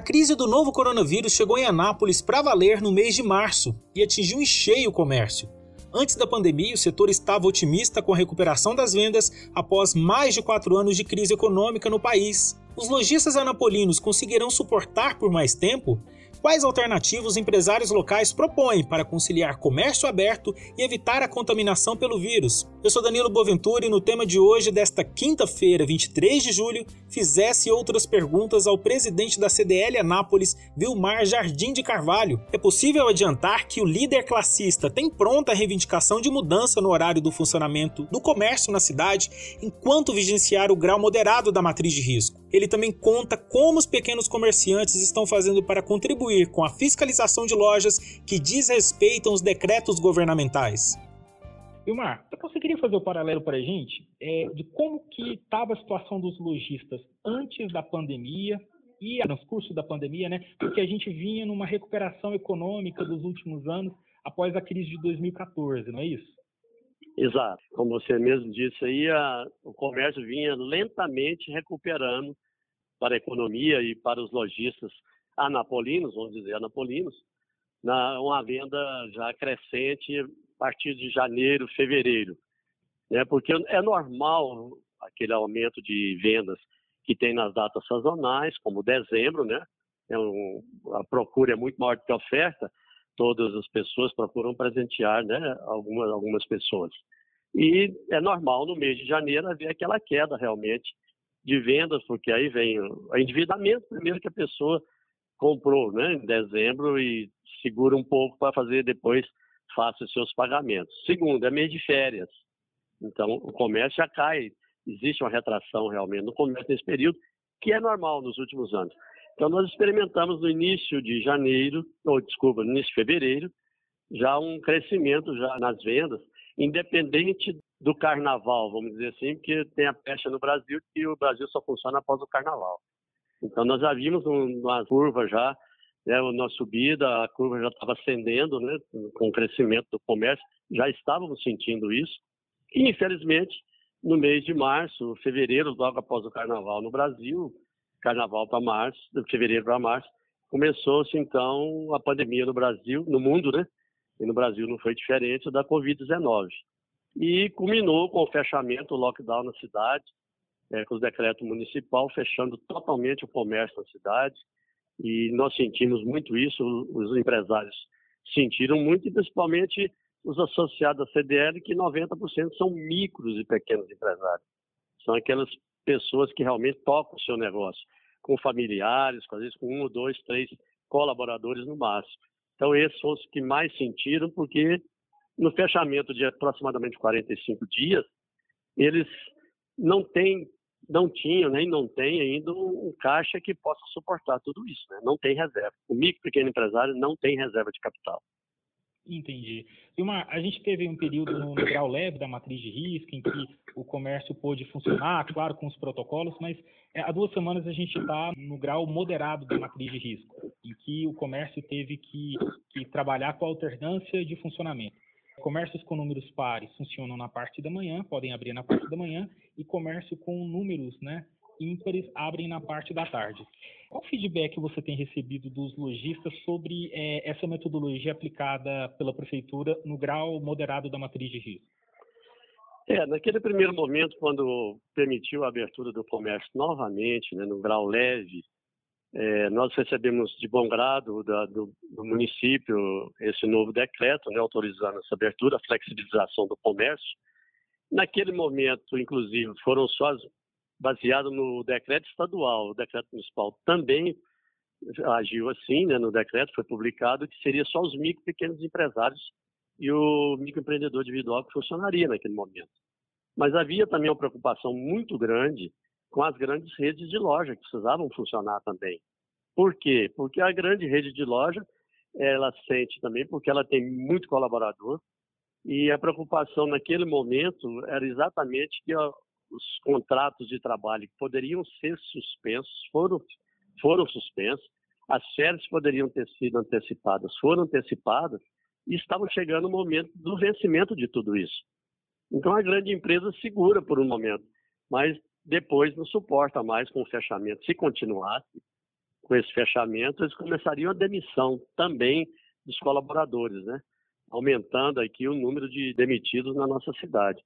A crise do novo coronavírus chegou em Anápolis para valer no mês de março e atingiu em cheio o comércio. Antes da pandemia, o setor estava otimista com a recuperação das vendas após mais de quatro anos de crise econômica no país. Os lojistas anapolinos conseguirão suportar por mais tempo? Quais alternativas os empresários locais propõem para conciliar comércio aberto e evitar a contaminação pelo vírus? Eu sou Danilo Boventura e no tema de hoje, desta quinta-feira, 23 de julho, fizesse outras perguntas ao presidente da CDL Anápolis, Vilmar Jardim de Carvalho. É possível adiantar que o líder classista tem pronta a reivindicação de mudança no horário do funcionamento do comércio na cidade, enquanto vigenciar o grau moderado da matriz de risco. Ele também conta como os pequenos comerciantes estão fazendo para contribuir com a fiscalização de lojas que desrespeitam os decretos governamentais. Vilmar, você conseguiria fazer o paralelo para a gente é, de como que estava a situação dos lojistas antes da pandemia e no curso da pandemia, né? Porque a gente vinha numa recuperação econômica dos últimos anos após a crise de 2014, não é isso? Exato. Como você mesmo disse aí, a, o comércio vinha lentamente recuperando para a economia e para os lojistas anapolinos, vamos dizer anapolinos, na, uma venda já crescente partir de janeiro, fevereiro. Né? Porque é normal aquele aumento de vendas que tem nas datas sazonais, como dezembro, né? É um, a procura é muito maior do que a oferta, todas as pessoas procuram presentear né, algumas, algumas pessoas. E é normal no mês de janeiro haver aquela queda realmente de vendas, porque aí vem o endividamento primeiro que a pessoa comprou né, em dezembro e segura um pouco para fazer depois faça os seus pagamentos. Segundo, é mês de férias. Então, o comércio já cai. Existe uma retração realmente no comércio nesse período, que é normal nos últimos anos. Então, nós experimentamos no início de janeiro, ou desculpa, no início de fevereiro, já um crescimento já nas vendas, independente do carnaval, vamos dizer assim, porque tem a pecha no Brasil que o Brasil só funciona após o carnaval. Então, nós já vimos uma curva já né, na subida, a curva já estava ascendendo, né, com o crescimento do comércio, já estávamos sentindo isso. E, infelizmente, no mês de março, fevereiro, logo após o carnaval no Brasil, carnaval para março, de fevereiro para março, começou-se então a pandemia no Brasil, no mundo, né? E no Brasil não foi diferente da Covid-19. E culminou com o fechamento, o lockdown na cidade, é, com o decreto municipal fechando totalmente o comércio na cidade, e nós sentimos muito isso, os empresários sentiram muito, e principalmente os associados à CDL, que 90% são micros e pequenos empresários. São aquelas pessoas que realmente tocam o seu negócio, com familiares, às vezes com um, dois, três colaboradores no máximo. Então, esses são os que mais sentiram, porque no fechamento de aproximadamente 45 dias, eles não têm não tinha nem não tem ainda um caixa que possa suportar tudo isso, né? não tem reserva. O micro pequeno empresário não tem reserva de capital. Entendi. Vilmar, a gente teve um período no, grau leve da matriz de risco, em que o comércio pôde funcionar, claro, com os protocolos, mas é, há duas semanas a gente está no grau moderado da matriz de risco, em que o comércio teve que, que trabalhar com a alternância de funcionamento. Comércios com números pares funcionam na parte da manhã, podem abrir na parte da manhã, e comércio com números né, ímpares abrem na parte da tarde. Qual feedback você tem recebido dos lojistas sobre é, essa metodologia aplicada pela prefeitura no grau moderado da matriz de risco? É, naquele primeiro momento, quando permitiu a abertura do comércio novamente, né, no grau leve, é, nós recebemos de bom grado da, do, do, município esse novo decreto, né, autorizando essa abertura, a flexibilização do comércio. Naquele momento, inclusive, foram só baseado no decreto estadual, o decreto municipal também agiu assim, né, no decreto foi publicado que seria só os micro e pequenos empresários e o microempreendedor individual que funcionaria naquele momento. Mas havia também uma preocupação muito grande com as grandes redes de loja que precisavam funcionar também. Por quê? Porque a grande rede de loja, ela sente também porque ela tem muito colaborador e a preocupação naquele momento era exatamente que os contratos de trabalho que poderiam ser suspensos foram foram suspensos, as férias poderiam ter sido antecipadas, foram antecipadas e estava chegando o momento do vencimento de tudo isso. Então a grande empresa segura por um momento, mas depois não suporta mais com o fechamento. Se continuasse com esse fechamento, eles começariam a demissão também dos colaboradores, né? aumentando aqui o número de demitidos na nossa cidade.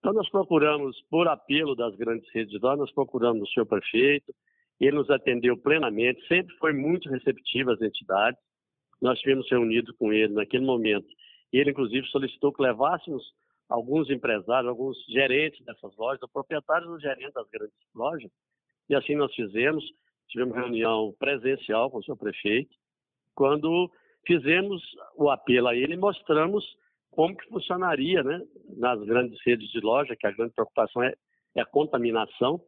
Então, nós procuramos, por apelo das grandes redes nós procuramos o senhor prefeito, ele nos atendeu plenamente, sempre foi muito receptivo às entidades. Nós tivemos reunido com ele naquele momento. Ele, inclusive, solicitou que levássemos alguns empresários, alguns gerentes dessas lojas, proprietários ou gerentes das grandes lojas, e assim nós fizemos. Tivemos reunião presencial com o senhor prefeito, quando fizemos o apelo a ele e mostramos como que funcionaria né, nas grandes redes de loja, que a grande preocupação é, é a contaminação,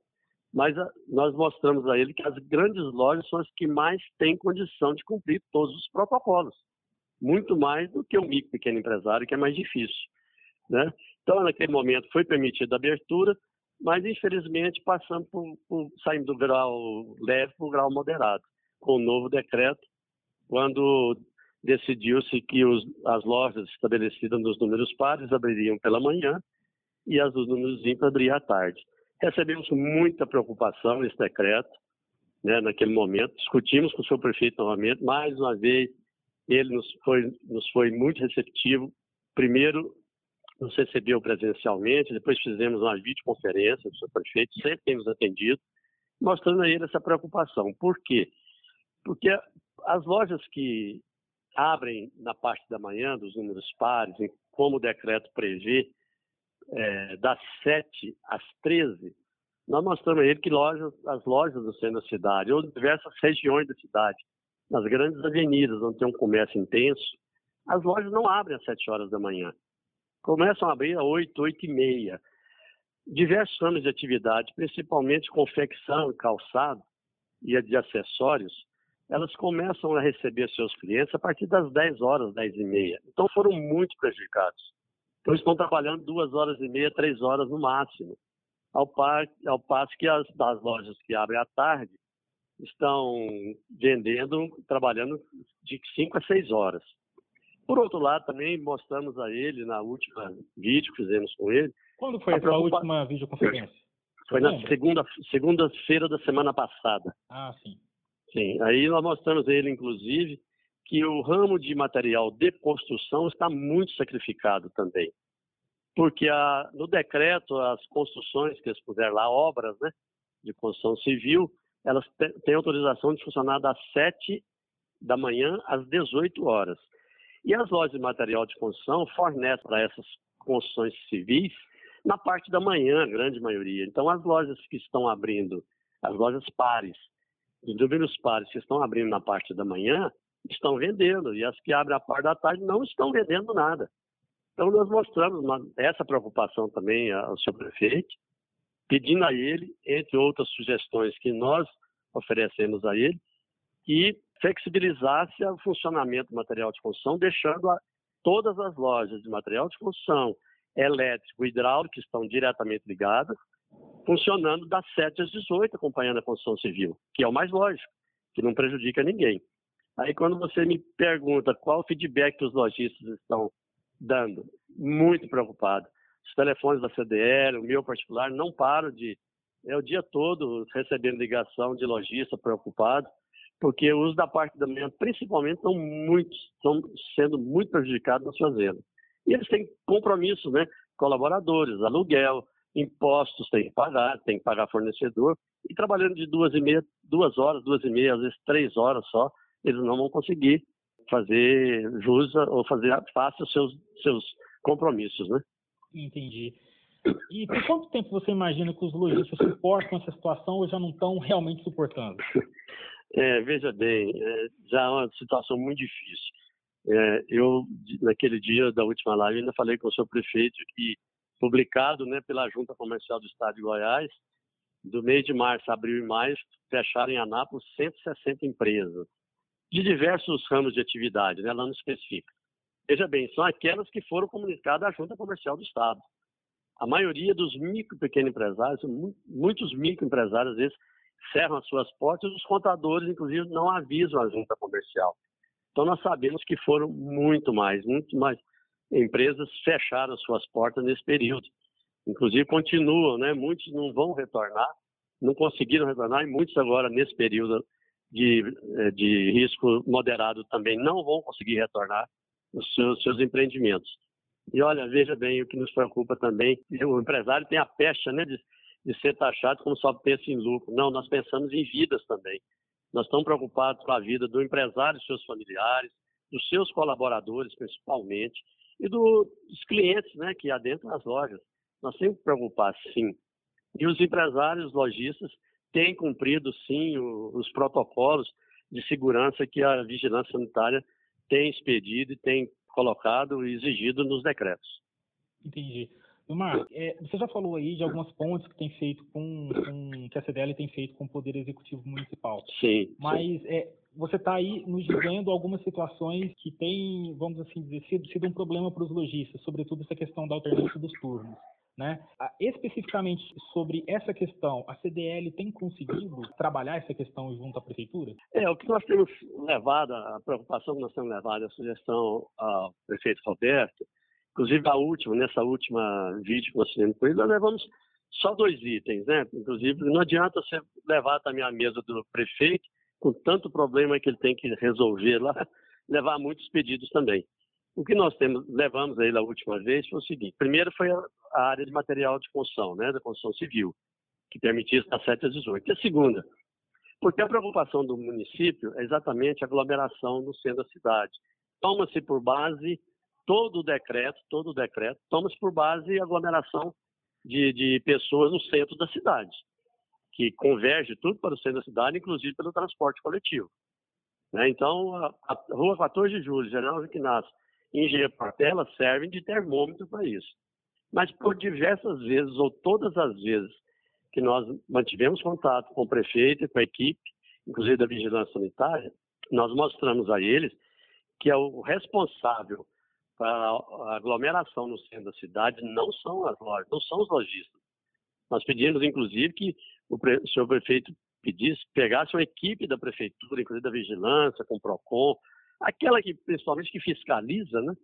mas a, nós mostramos a ele que as grandes lojas são as que mais têm condição de cumprir todos os protocolos, muito mais do que o micro pequeno empresário, que é mais difícil. Né? Então, naquele momento, foi permitida a abertura, mas infelizmente passamos por, por saímos do grau leve para o grau moderado, com o novo decreto, quando decidiu-se que os, as lojas estabelecidas nos números pares abririam pela manhã e as dos números ímpares abririam à tarde. Recebemos muita preocupação nesse decreto, né, naquele momento, discutimos com o seu prefeito novamente, mais uma vez, ele nos foi, nos foi muito receptivo. Primeiro, nos recebeu presencialmente, depois fizemos uma videoconferência com o seu prefeito, sempre tem nos atendido, mostrando a ele essa preocupação. Por quê? Porque as lojas que abrem na parte da manhã, dos números pares, como o decreto prevê, é, das 7 às 13, nós mostramos a ele que lojas, as lojas do centro da cidade, ou diversas regiões da cidade, nas grandes avenidas, onde tem um comércio intenso, as lojas não abrem às 7 horas da manhã. Começam a abrir às 8, 8 e meia. Diversos ramos de atividade, principalmente confecção calçado e de acessórios, elas começam a receber seus clientes a partir das 10 horas, 10 e meia. Então foram muito prejudicados. Então estão trabalhando duas horas e meia, três horas no máximo. Ao, par, ao passo que as das lojas que abrem à tarde estão vendendo, trabalhando de 5 a 6 horas. Por outro lado, também mostramos a ele na última vídeo que fizemos com ele. Quando foi a, a última videoconferência? Foi na segunda segunda-feira da semana passada. Ah, sim. Sim, aí nós mostramos a ele, inclusive, que o ramo de material de construção está muito sacrificado também. Porque a, no decreto, as construções que eles puseram lá, obras né, de construção civil, elas têm autorização de funcionar das 7 da manhã às 18 horas. E as lojas de material de construção fornecem para essas construções civis na parte da manhã, a grande maioria. Então, as lojas que estão abrindo, as lojas pares, os números pares que estão abrindo na parte da manhã, estão vendendo, e as que abrem a parte da tarde não estão vendendo nada. Então, nós mostramos uma, essa preocupação também ao seu prefeito, pedindo a ele, entre outras sugestões que nós oferecemos a ele, que flexibilizasse o funcionamento do material de construção, deixando a, todas as lojas de material de construção, elétrico e hidráulico, que estão diretamente ligadas, funcionando das 7 às 18, acompanhando a construção civil, que é o mais lógico, que não prejudica ninguém. Aí quando você me pergunta qual o feedback que os lojistas estão dando, muito preocupado. Os telefones da CDL, o meu particular, não param de. É o dia todo recebendo ligação de lojista preocupado, porque os da parte da manhã, principalmente, estão, muito, estão sendo muito prejudicados nas suas vendas. E eles têm compromissos, né? Colaboradores, aluguel, impostos tem que pagar, tem que pagar fornecedor. E trabalhando de duas e meia, duas horas, duas e meia, às vezes três horas só, eles não vão conseguir fazer jus ou fazer face os seus, seus compromissos, né? Entendi. E por quanto tempo você imagina que os lojistas suportam essa situação ou já não estão realmente suportando? É, veja bem, é, já é uma situação muito difícil. É, eu, naquele dia da última live, ainda falei com o seu prefeito que, publicado né, pela Junta Comercial do Estado de Goiás, do mês de março, abril e maio, fecharam em Anápolis 160 empresas de diversos ramos de atividade, né? ela não especifica. Veja bem, são aquelas que foram comunicadas à Junta Comercial do Estado. A maioria dos micro e pequenos empresários, muitos microempresários, às vezes, cerram as suas portas os contadores, inclusive, não avisam a Junta Comercial. Então, nós sabemos que foram muito mais, muito mais empresas fecharam as suas portas nesse período. Inclusive, continuam, né? Muitos não vão retornar, não conseguiram retornar, e muitos agora, nesse período de, eh, de risco moderado também não vão conseguir retornar os seus, seus empreendimentos. E olha, veja bem, o que nos preocupa também, o empresário tem a pecha né, de, de ser taxado como só pensa em lucro. Não, nós pensamos em vidas também. Nós estamos preocupados com a vida do empresário e seus familiares, dos seus colaboradores, principalmente, e do, dos clientes né, que adentram das lojas. Nós temos que preocupar, sim. E os empresários, lojistas, têm cumprido, sim, o, os protocolos de segurança que a vigilância sanitária tem expedido e tem colocado e exigido nos decretos. Entendi. Vilmar, é, você já falou aí de algumas pontes que tem feito com, com, que a CDL tem feito com o Poder Executivo Municipal. Sim. Mas sim. É, você está aí nos dizendo algumas situações que têm, vamos assim dizer, sido, sido um problema para os lojistas, sobretudo essa questão da alternância dos turnos. Né? Especificamente sobre essa questão, a CDL tem conseguido trabalhar essa questão junto à prefeitura? É, o que nós temos levado, a preocupação que nós temos levado, a sugestão ao prefeito Roberto, inclusive a última, nessa última vídeo que nós fizemos com ele, nós levamos só dois itens, né? Inclusive, não adianta você levar também a mesa do prefeito, com tanto problema que ele tem que resolver lá, levar muitos pedidos também. O que nós temos, levamos aí na última vez foi o seguinte: primeiro foi a, a área de material de construção, né, da construção civil, que permitia estar 7 às 18. E a segunda, porque a preocupação do município é exatamente a aglomeração no centro da cidade. Toma-se por base todo o decreto, todo o decreto, toma-se por base a aglomeração de, de pessoas no centro da cidade, que converge tudo para o centro da cidade, inclusive pelo transporte coletivo. Né? Então, a, a, Rua 14 de Julho, General Equinácio, engenheiro Portela servem de termômetro para isso. Mas por diversas vezes, ou todas as vezes, que nós mantivemos contato com o prefeito e com a equipe, inclusive da vigilância sanitária, nós mostramos a eles que é o responsável para a aglomeração no centro da cidade não são as lojas, não são os lojistas. Nós pedimos, inclusive, que o, senhor prefeito pedisse, pegasse uma equipe da prefeitura, inclusive da vigilância, com o PROCON, aquela que, principalmente, que fiscaliza, né?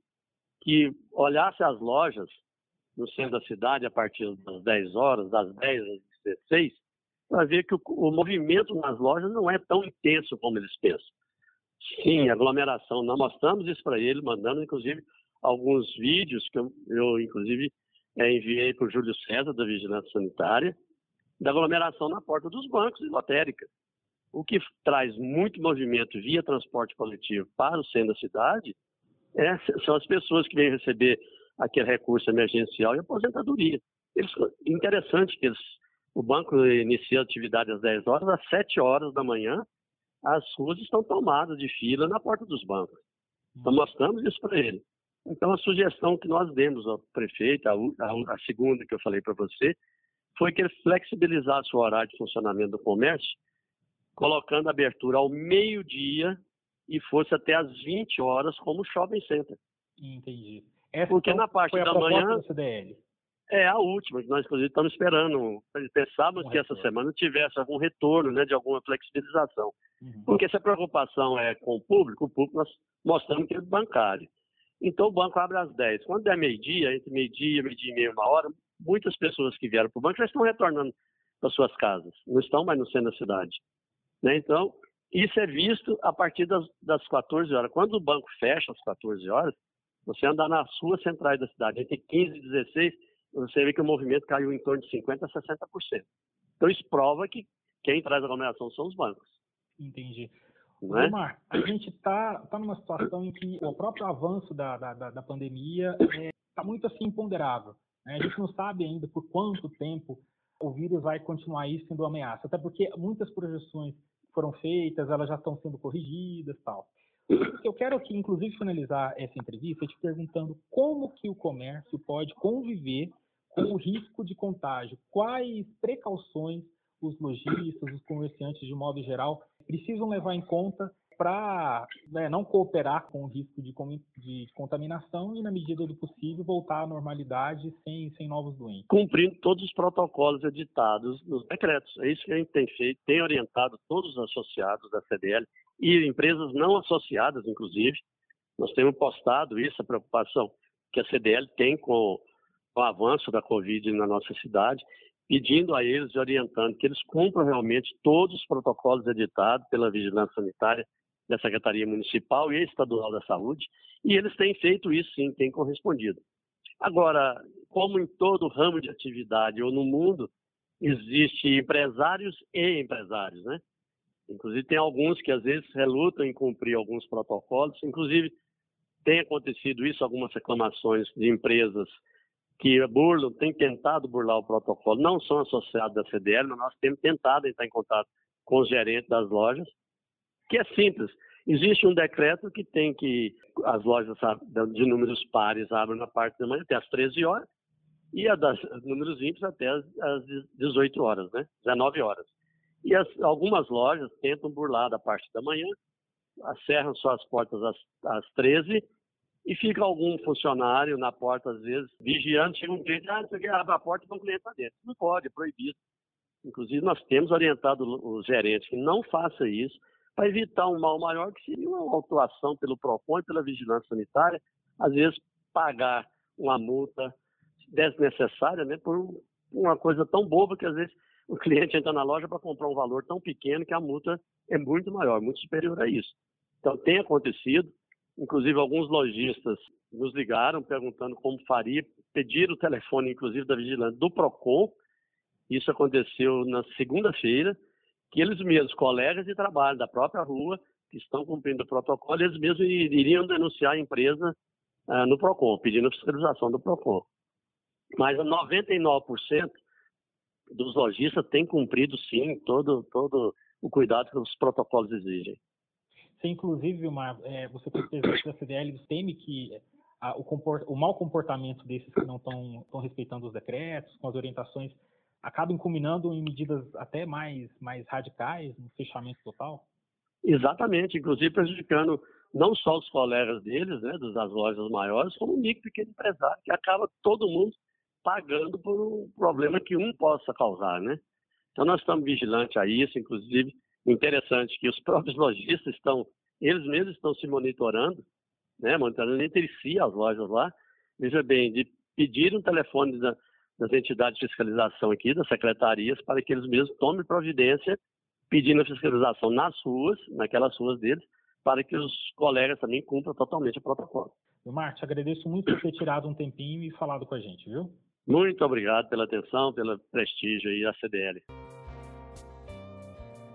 que olhasse as lojas no centro da cidade a partir das 10 horas, das 10 às 16, para ver que o, o, movimento nas lojas não é tão intenso como eles pensam. Sim, aglomeração. Nós mostramos isso para ele, mandando, inclusive, alguns vídeos que eu, eu inclusive, é, enviei para o Júlio César, da Vigilância Sanitária, da aglomeração na porta dos bancos e lotéricas. O que traz muito movimento via transporte coletivo para o centro da cidade é, são as pessoas que vêm receber aquele recurso emergencial e aposentadoria. Eles, interessante que eles, o banco inicia a atividade às 10 horas, às 7 horas da manhã, as ruas estão tomadas de fila na porta dos bancos. Então, mostramos isso para ele. Então, a sugestão que nós demos ao prefeito, a, a, a segunda que eu falei para você, foi que ele flexibilizasse o horário de funcionamento do comércio colocando a abertura ao meio-dia e fosse até às 20 horas, como shopping center. Entendi. Essa Porque então, na parte da manhã. CDL. É a última, que nós inclusive estamos esperando. Pensávamos um que retorno. essa semana tivesse algum retorno, né, de alguma flexibilização. Uhum. Porque se a preocupação é com o público, o público nós mostramos que é bancário. Então o banco abre às 10. Quando der meio-dia, entre meio-dia, meio-dia e meia, uma hora, muitas pessoas que vieram para o banco já estão retornando para suas casas, não estão mais no centro da cidade. Né? Então, isso é visto a partir das, das 14 horas. Quando o banco fecha às 14 horas, você andar nas ruas centrais da cidade, entre 15 e 16, você vê que o movimento caiu em torno de 50% a 60%. Então, isso prova que quem traz aglomeração são os bancos. Entendi. Não é? Omar, a gente está tá numa situação em que o próprio avanço da, da, da pandemia está é, tá muito assim imponderável. Né? A gente não sabe ainda por quanto tempo o vírus vai continuar aí sendo ameaça, até porque muitas projeções foram feitas, elas já estão sendo corrigidas tal. Eu quero aqui, inclusive, finalizar essa entrevista te perguntando como que o comércio pode conviver com o risco de contágio, quais precauções os lojistas, os comerciantes de modo geral precisam levar em conta para né, não cooperar com o risco de, de, contaminação e, na medida do possível, voltar à normalidade sem, sem novos doentes. Cumprindo todos os protocolos editados nos decretos. É isso que a gente tem feito, tem orientado todos os associados da CDL e empresas não associadas, inclusive. Nós temos postado isso, a preocupação que a CDL tem com, o avanço da Covid na nossa cidade pedindo a eles e orientando que eles cumpram realmente todos os protocolos editados pela Vigilância Sanitária da Secretaria Municipal e Estadual da Saúde, e eles têm feito isso sim, têm correspondido. Agora, como em todo ramo de atividade ou no mundo, existe empresários e empresários, né? Inclusive tem alguns que às vezes relutam em cumprir alguns protocolos, inclusive tem acontecido isso, algumas reclamações de empresas que burlam, têm tentado burlar o protocolo, não são associados da CDL, mas nós temos tentado entrar em contato com os gerentes das lojas, que é simples. Existe um decreto que tem que as lojas de números pares abrem na parte da manhã até às 13 horas e a das números ímpares até às, 18 horas, né? 19 horas. E as, algumas lojas tentam burlar da parte da manhã, acerram suas portas às, às 13 e fica algum funcionário na porta, às vezes, vigiando, chega um cliente, ah, você abre a porta e um cliente está dentro. Não pode, é proibido. Inclusive, nós temos orientado os gerentes que não faça isso, para evitar um mal maior, que seria uma autuação pelo PROCON e pela Vigilância Sanitária, às vezes pagar uma multa desnecessária, né, por uma coisa tão boba que às vezes o cliente entra na loja para comprar um valor tão pequeno que a multa é muito maior, muito superior a isso. Então, tem acontecido, Inclusive, alguns lojistas nos ligaram perguntando como faria, pediram o telefone, inclusive, da vigilância do PROCON. Isso aconteceu na segunda-feira, que eles mesmos, colegas de trabalho da própria rua, que estão cumprindo o protocolo, eles mesmos iriam denunciar a empresa uh, no PROCON, pedindo fiscalização do PROCON. Mas 99% dos lojistas têm cumprido, sim, todo, todo o cuidado que os protocolos exigem. Você, inclusive, uma, é, você fez pesquisa da CDL, teme que a, o, comport, o mau comportamento desses que não estão respeitando os decretos, com as orientações, acabem culminando em medidas até mais, mais radicais, no fechamento total? Exatamente, inclusive prejudicando não só os colegas deles, né, das lojas maiores, como o micro pequeno empresário, que acaba todo mundo pagando por um problema que um possa causar, né? Então nós estamos vigilantes a isso, inclusive interessante que os próprios lojistas estão, eles mesmos estão se monitorando, né, monitorando entre si as lojas lá. Veja bem, de pedir um telefone da, das entidades de fiscalização aqui, das secretarias, para que eles mesmos tomem providência pedindo a fiscalização nas ruas, naquelas ruas deles, para que os colegas também cumpram totalmente o protocolo. Marte, agradeço muito por ter tirado um tempinho e falado com a gente, viu? Muito obrigado pela atenção, pelo prestígio aí da CDL.